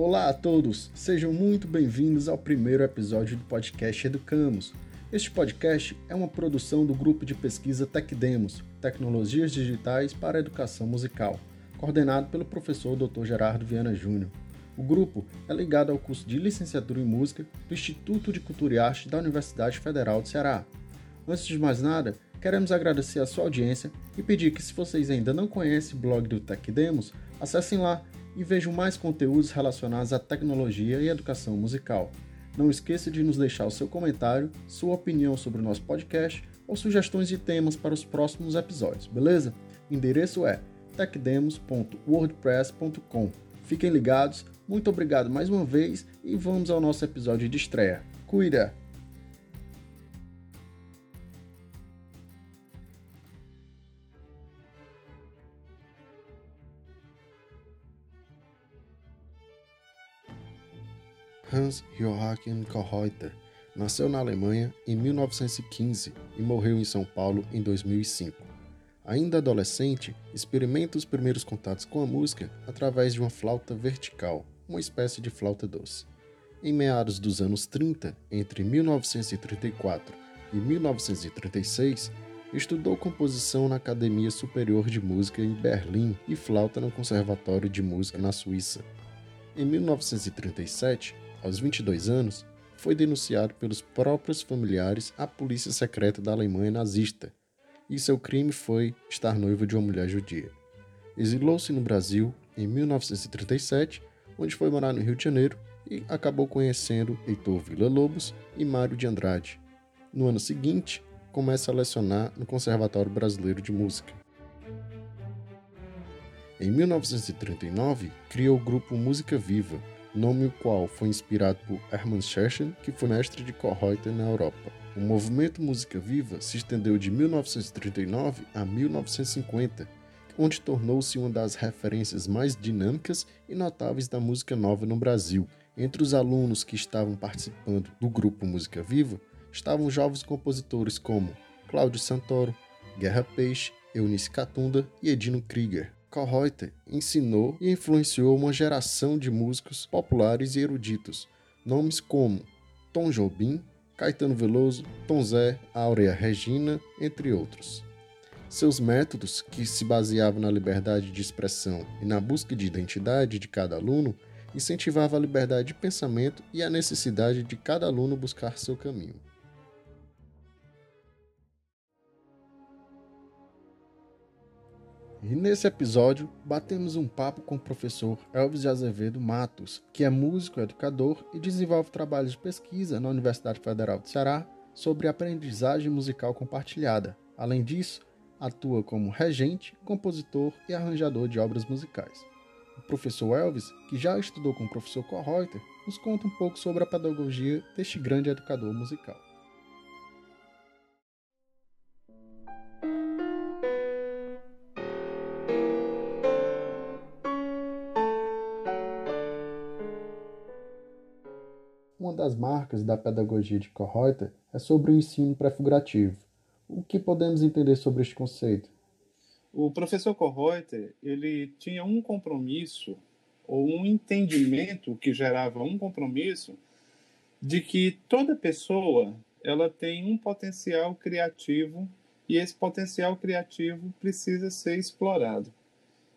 Olá a todos, sejam muito bem-vindos ao primeiro episódio do podcast Educamos. Este podcast é uma produção do grupo de pesquisa TecDemos, Tecnologias Digitais para a Educação Musical, coordenado pelo professor Dr. Gerardo Viana Júnior. O grupo é ligado ao curso de Licenciatura em Música do Instituto de Cultura e Arte da Universidade Federal do Ceará. Antes de mais nada, queremos agradecer a sua audiência e pedir que, se vocês ainda não conhecem o blog do TecDemos, acessem lá e vejam mais conteúdos relacionados à tecnologia e educação musical. Não esqueça de nos deixar o seu comentário, sua opinião sobre o nosso podcast ou sugestões de temas para os próximos episódios, beleza? O endereço é techdemos.wordpress.com. Fiquem ligados, muito obrigado mais uma vez e vamos ao nosso episódio de estreia. Cuida! Hans Joachim Kohreuter nasceu na Alemanha em 1915 e morreu em São Paulo em 2005. Ainda adolescente, experimenta os primeiros contatos com a música através de uma flauta vertical, uma espécie de flauta doce. Em meados dos anos 30, entre 1934 e 1936, estudou composição na Academia Superior de Música em Berlim e flauta no Conservatório de Música na Suíça. Em 1937, aos 22 anos, foi denunciado pelos próprios familiares à polícia secreta da Alemanha nazista, e seu crime foi estar noivo de uma mulher judia. Exilou-se no Brasil em 1937, onde foi morar no Rio de Janeiro e acabou conhecendo Heitor Villa-Lobos e Mário de Andrade. No ano seguinte, começa a lecionar no Conservatório Brasileiro de Música. Em 1939, criou o grupo Música Viva, nome o qual foi inspirado por Hermann Scherchen, que foi mestre de Kohreuter na Europa. O movimento Música Viva se estendeu de 1939 a 1950, onde tornou-se uma das referências mais dinâmicas e notáveis da música nova no Brasil. Entre os alunos que estavam participando do grupo Música Viva estavam jovens compositores como Cláudio Santoro, Guerra Peixe, Eunice Catunda e Edino Krieger. Kohreuter ensinou e influenciou uma geração de músicos populares e eruditos, nomes como Tom Jobim, Caetano Veloso, Tom Zé, Áurea Regina, entre outros. Seus métodos, que se baseavam na liberdade de expressão e na busca de identidade de cada aluno, incentivavam a liberdade de pensamento e a necessidade de cada aluno buscar seu caminho. E nesse episódio, batemos um papo com o professor Elvis de Azevedo Matos, que é músico, educador e desenvolve trabalhos de pesquisa na Universidade Federal do Ceará sobre aprendizagem musical compartilhada. Além disso, atua como regente, compositor e arranjador de obras musicais. O professor Elvis, que já estudou com o professor Kohreuter, nos conta um pouco sobre a pedagogia deste grande educador musical. Das marcas da pedagogia de Kohreuter é sobre o ensino pré-figurativo. O que podemos entender sobre este conceito? O professor Kohreuter, ele tinha um compromisso ou um entendimento que gerava um compromisso de que toda pessoa ela tem um potencial criativo e esse potencial criativo precisa ser explorado.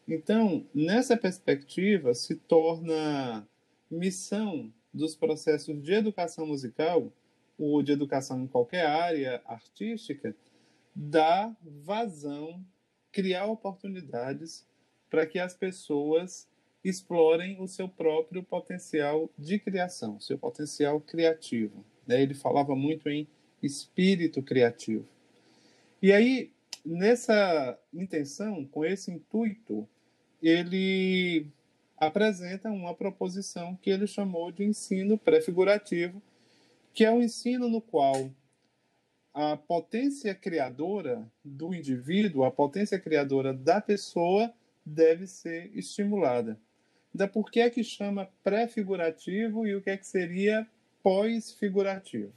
Então, nessa perspectiva, se torna missão dos processos de educação musical ou de educação em qualquer área artística, dar vazão, criar oportunidades para que as pessoas explorem o seu próprio potencial de criação, seu potencial criativo. Né? Ele falava muito em espírito criativo. E aí, nessa intenção, com esse intuito, ele apresenta uma proposição que ele chamou de ensino pré-figurativo, que é um ensino no qual a potência criadora do indivíduo, a potência criadora da pessoa, deve ser estimulada. Então, por que é que chama pré-figurativo e o que é que seria pós-figurativo?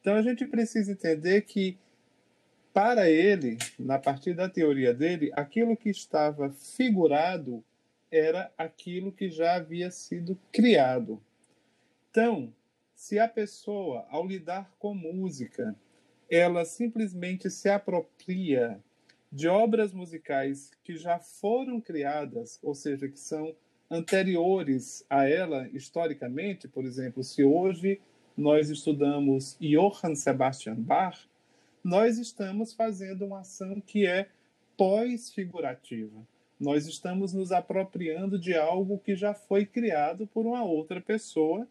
Então, a gente precisa entender que, para ele, na partir da teoria dele, aquilo que estava figurado era aquilo que já havia sido criado. Então, se a pessoa, ao lidar com música, ela simplesmente se apropria de obras musicais que já foram criadas, ou seja, que são anteriores a ela historicamente, por exemplo, se hoje nós estudamos Johann Sebastian Bach, nós estamos fazendo uma ação que é pós-figurativa. Nós estamos nos apropriando de algo que já foi criado por uma outra pessoa.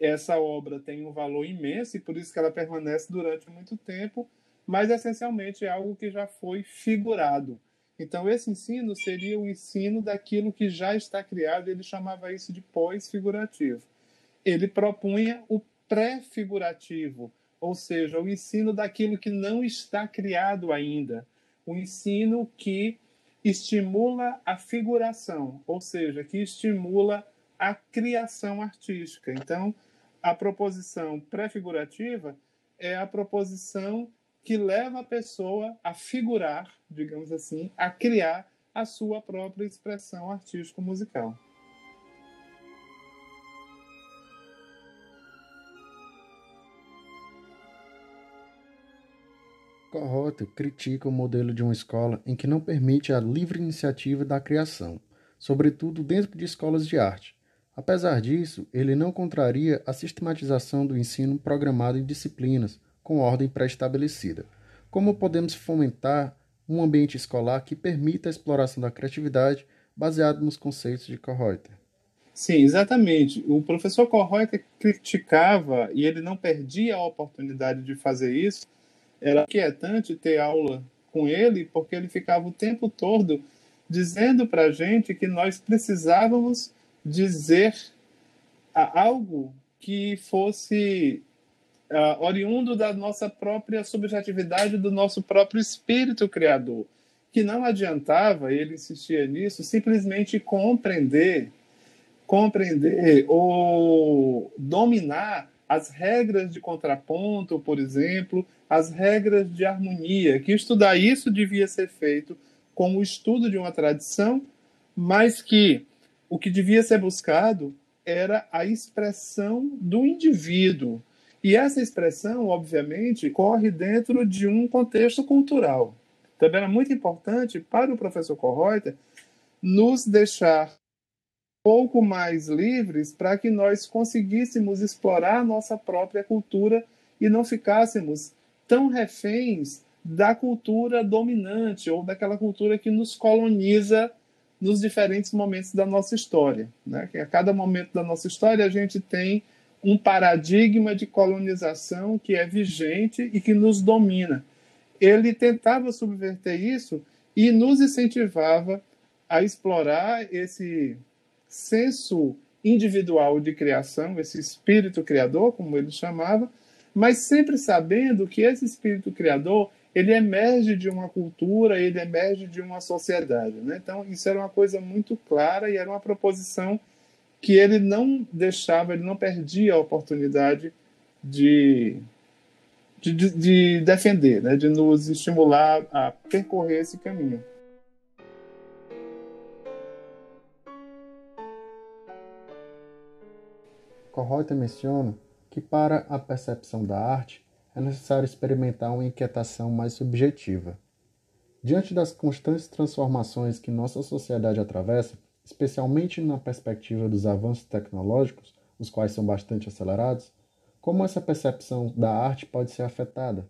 Essa obra tem um valor imenso e por isso que ela permanece durante muito tempo, mas essencialmente é algo que já foi figurado. Então, esse ensino seria o ensino daquilo que já está criado, ele chamava isso de pós-figurativo. Ele propunha o pré-figurativo, ou seja, o ensino daquilo que não está criado ainda, o ensino que estimula a figuração, ou seja, que estimula a criação artística. Então, a proposição pré-figurativa é a proposição que leva a pessoa a figurar, digamos assim, a criar a sua própria expressão artístico-musical. Corrota critica o modelo de uma escola em que não permite a livre iniciativa da criação, sobretudo dentro de escolas de arte. Apesar disso, ele não contraria a sistematização do ensino programado em disciplinas com ordem pré-estabelecida. Como podemos fomentar um ambiente escolar que permita a exploração da criatividade baseado nos conceitos de Correuter? Sim, exatamente. O professor Correuter criticava e ele não perdia a oportunidade de fazer isso era inquietante ter aula com ele, porque ele ficava o tempo todo dizendo para a gente que nós precisávamos dizer algo que fosse uh, oriundo da nossa própria subjetividade, do nosso próprio espírito criador. Que não adiantava, ele insistia nisso, simplesmente compreender, compreender ou dominar as regras de contraponto, por exemplo, as regras de harmonia, que estudar isso devia ser feito como o estudo de uma tradição, mas que o que devia ser buscado era a expressão do indivíduo. E essa expressão, obviamente, corre dentro de um contexto cultural. Também era muito importante para o professor Correuter nos deixar pouco mais livres para que nós conseguíssemos explorar a nossa própria cultura e não ficássemos tão reféns da cultura dominante ou daquela cultura que nos coloniza nos diferentes momentos da nossa história. Né? Que a cada momento da nossa história a gente tem um paradigma de colonização que é vigente e que nos domina. Ele tentava subverter isso e nos incentivava a explorar esse senso individual de criação, esse espírito criador, como ele chamava, mas sempre sabendo que esse espírito criador ele emerge de uma cultura, ele emerge de uma sociedade. Né? Então, isso era uma coisa muito clara e era uma proposição que ele não deixava, ele não perdia a oportunidade de, de, de defender, né? de nos estimular a percorrer esse caminho. Correuter menciona que para a percepção da arte é necessário experimentar uma inquietação mais subjetiva. Diante das constantes transformações que nossa sociedade atravessa, especialmente na perspectiva dos avanços tecnológicos, os quais são bastante acelerados, como essa percepção da arte pode ser afetada?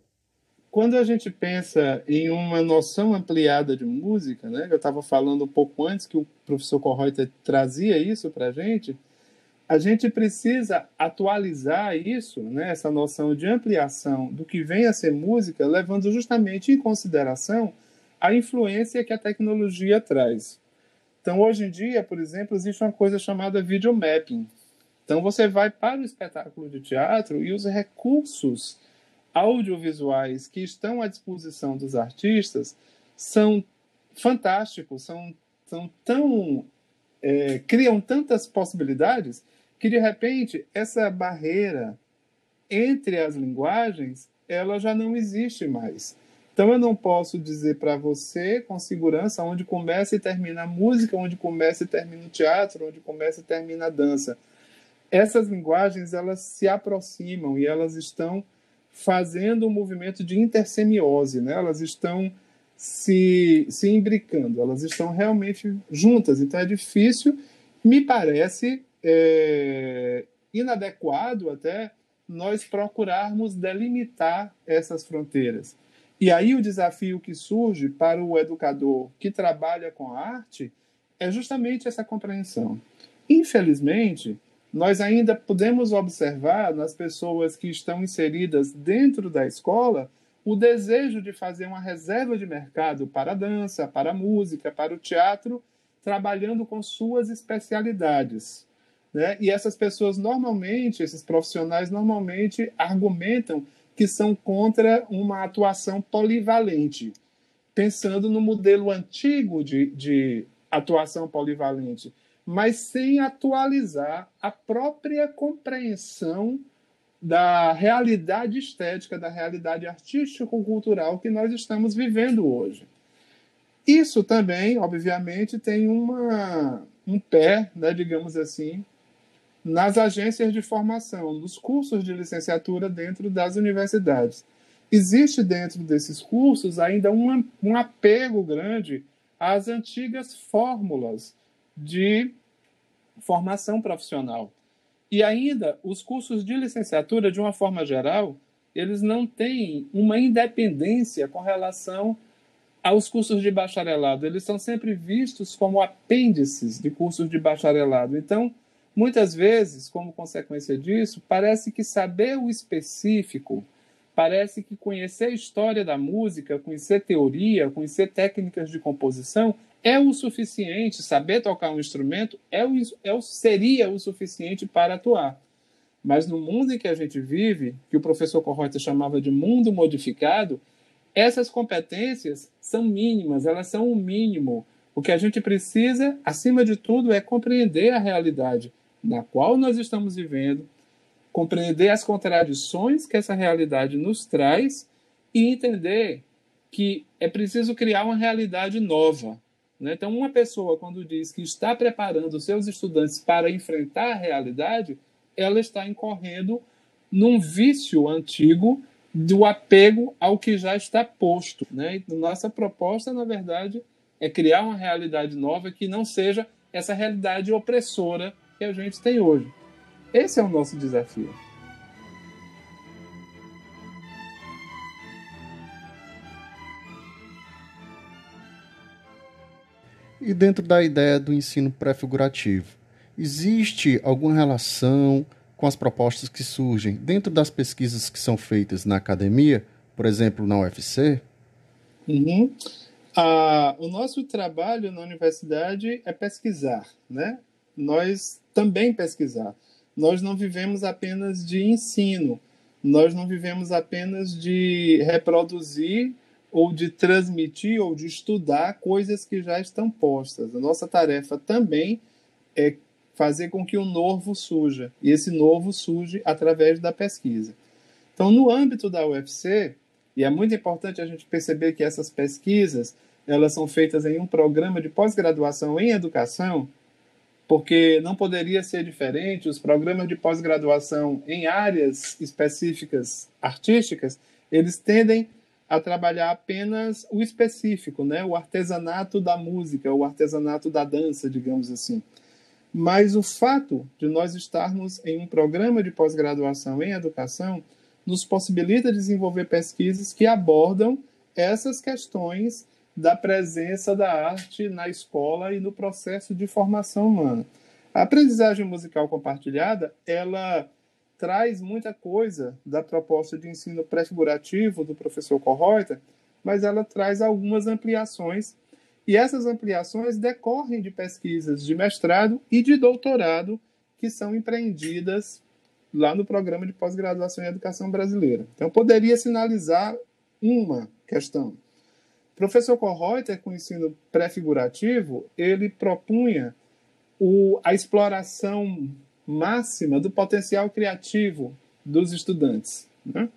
Quando a gente pensa em uma noção ampliada de música, né, eu estava falando um pouco antes que o professor Correuter trazia isso para a gente, a gente precisa atualizar isso, né, essa noção de ampliação do que vem a ser música, levando justamente em consideração a influência que a tecnologia traz. Então, hoje em dia, por exemplo, existe uma coisa chamada videomapping. Então, você vai para o espetáculo de teatro e os recursos audiovisuais que estão à disposição dos artistas são fantásticos, são, são tão. É, criam tantas possibilidades que de repente essa barreira entre as linguagens ela já não existe mais. Então eu não posso dizer para você com segurança onde começa e termina a música, onde começa e termina o teatro, onde começa e termina a dança. Essas linguagens elas se aproximam e elas estão fazendo um movimento de intersemiose, né? Elas estão se, se imbricando, elas estão realmente juntas. Então é difícil, me parece é, inadequado até nós procurarmos delimitar essas fronteiras. E aí o desafio que surge para o educador que trabalha com a arte é justamente essa compreensão. Infelizmente, nós ainda podemos observar nas pessoas que estão inseridas dentro da escola o desejo de fazer uma reserva de mercado para a dança, para a música, para o teatro, trabalhando com suas especialidades. Né? E essas pessoas normalmente, esses profissionais normalmente argumentam que são contra uma atuação polivalente, pensando no modelo antigo de, de atuação polivalente, mas sem atualizar a própria compreensão da realidade estética, da realidade artístico-cultural que nós estamos vivendo hoje. Isso também, obviamente, tem uma, um pé, né, digamos assim, nas agências de formação, nos cursos de licenciatura dentro das universidades. Existe dentro desses cursos ainda um, um apego grande às antigas fórmulas de formação profissional. E ainda, os cursos de licenciatura, de uma forma geral, eles não têm uma independência com relação aos cursos de bacharelado. Eles são sempre vistos como apêndices de cursos de bacharelado. Então, Muitas vezes, como consequência disso, parece que saber o específico, parece que conhecer a história da música, conhecer teoria, conhecer técnicas de composição é o suficiente, saber tocar um instrumento é o, é o, seria o suficiente para atuar. Mas no mundo em que a gente vive, que o professor Corrota chamava de mundo modificado, essas competências são mínimas, elas são o mínimo. O que a gente precisa, acima de tudo, é compreender a realidade na qual nós estamos vivendo, compreender as contradições que essa realidade nos traz e entender que é preciso criar uma realidade nova. Né? Então, uma pessoa, quando diz que está preparando seus estudantes para enfrentar a realidade, ela está incorrendo num vício antigo do apego ao que já está posto. Né? Nossa proposta, na verdade, é criar uma realidade nova que não seja essa realidade opressora que a gente tem hoje. Esse é o nosso desafio. E dentro da ideia do ensino pré-figurativo, existe alguma relação com as propostas que surgem dentro das pesquisas que são feitas na academia, por exemplo, na UFC? Uhum. Ah, o nosso trabalho na universidade é pesquisar, né? Nós também pesquisar. Nós não vivemos apenas de ensino, nós não vivemos apenas de reproduzir ou de transmitir ou de estudar coisas que já estão postas. A nossa tarefa também é fazer com que o novo surja, e esse novo surge através da pesquisa. Então, no âmbito da UFC, e é muito importante a gente perceber que essas pesquisas, elas são feitas em um programa de pós-graduação em educação, porque não poderia ser diferente. Os programas de pós-graduação em áreas específicas artísticas, eles tendem a trabalhar apenas o específico, né? o artesanato da música, o artesanato da dança, digamos assim. Mas o fato de nós estarmos em um programa de pós-graduação em educação nos possibilita desenvolver pesquisas que abordam essas questões da presença da arte na escola e no processo de formação humana. A aprendizagem musical compartilhada, ela traz muita coisa da proposta de ensino pré-figurativo do professor Correuter, mas ela traz algumas ampliações, e essas ampliações decorrem de pesquisas de mestrado e de doutorado que são empreendidas lá no programa de pós-graduação em educação brasileira. Então, poderia sinalizar uma questão. Professor Kohreuter, com o ensino pré-figurativo, ele propunha o, a exploração máxima do potencial criativo dos estudantes. Né?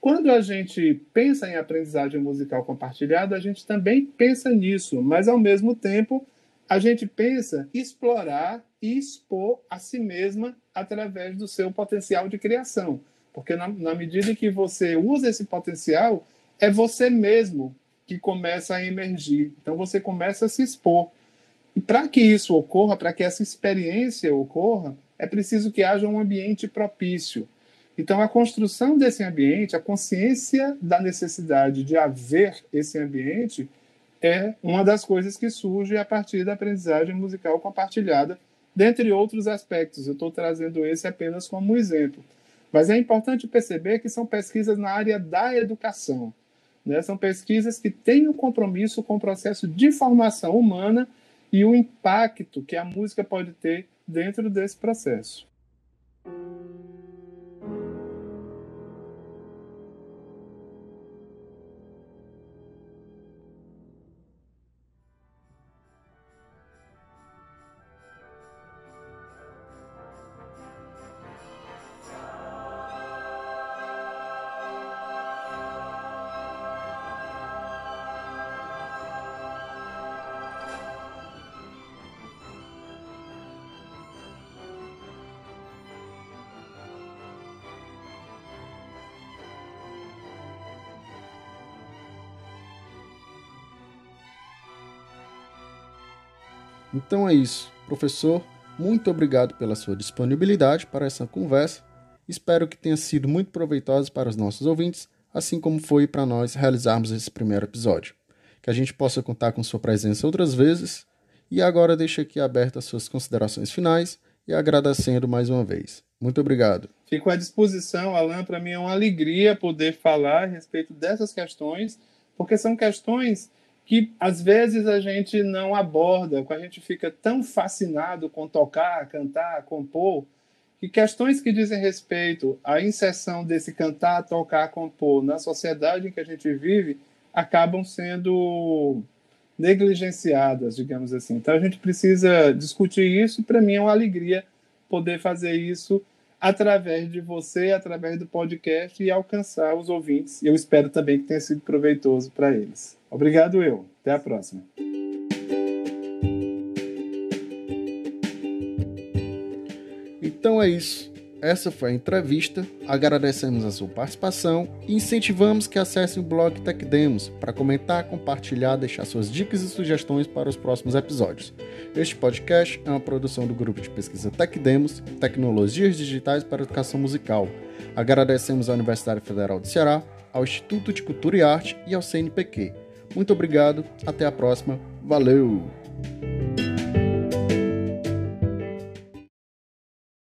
quando a gente pensa em aprendizagem musical compartilhada, a gente também pensa nisso, mas ao mesmo tempo a gente pensa explorar e expor a si mesma através do seu potencial de criação. Porque na, na medida que você usa esse potencial, é você mesmo que começa a emergir. Então você começa a se expor. E para que isso ocorra, para que essa experiência ocorra, é preciso que haja um ambiente propício. Então, a construção desse ambiente, a consciência da necessidade de haver esse ambiente, é uma das coisas que surge a partir da aprendizagem musical compartilhada, dentre outros aspectos. Eu estou trazendo esse apenas como exemplo. Mas é importante perceber que são pesquisas na área da educação. Né? São pesquisas que têm um compromisso com o processo de formação humana e o impacto que a música pode ter dentro desse processo. Então é isso. Professor, muito obrigado pela sua disponibilidade para essa conversa. Espero que tenha sido muito proveitosa para os nossos ouvintes, assim como foi para nós realizarmos esse primeiro episódio. Que a gente possa contar com sua presença outras vezes. E agora deixo aqui abertas as suas considerações finais e agradecendo mais uma vez. Muito obrigado. Fico à disposição, Alan. Para mim é uma alegria poder falar a respeito dessas questões, porque são questões que às vezes a gente não aborda, a gente fica tão fascinado com tocar, cantar, compor, que questões que dizem respeito à inserção desse cantar, tocar, compor na sociedade em que a gente vive acabam sendo negligenciadas, digamos assim. Então a gente precisa discutir isso e para mim é uma alegria poder fazer isso através de você, através do podcast e alcançar os ouvintes. E eu espero também que tenha sido proveitoso para eles. Obrigado, eu. Até a próxima. Então é isso. Essa foi a entrevista. Agradecemos a sua participação e incentivamos que acessem o blog Tech Demos para comentar, compartilhar, deixar suas dicas e sugestões para os próximos episódios. Este podcast é uma produção do grupo de pesquisa Tech Demos, Tecnologias Digitais para Educação Musical. Agradecemos à Universidade Federal de Ceará, ao Instituto de Cultura e Arte e ao CNPq. Muito obrigado, até a próxima, valeu!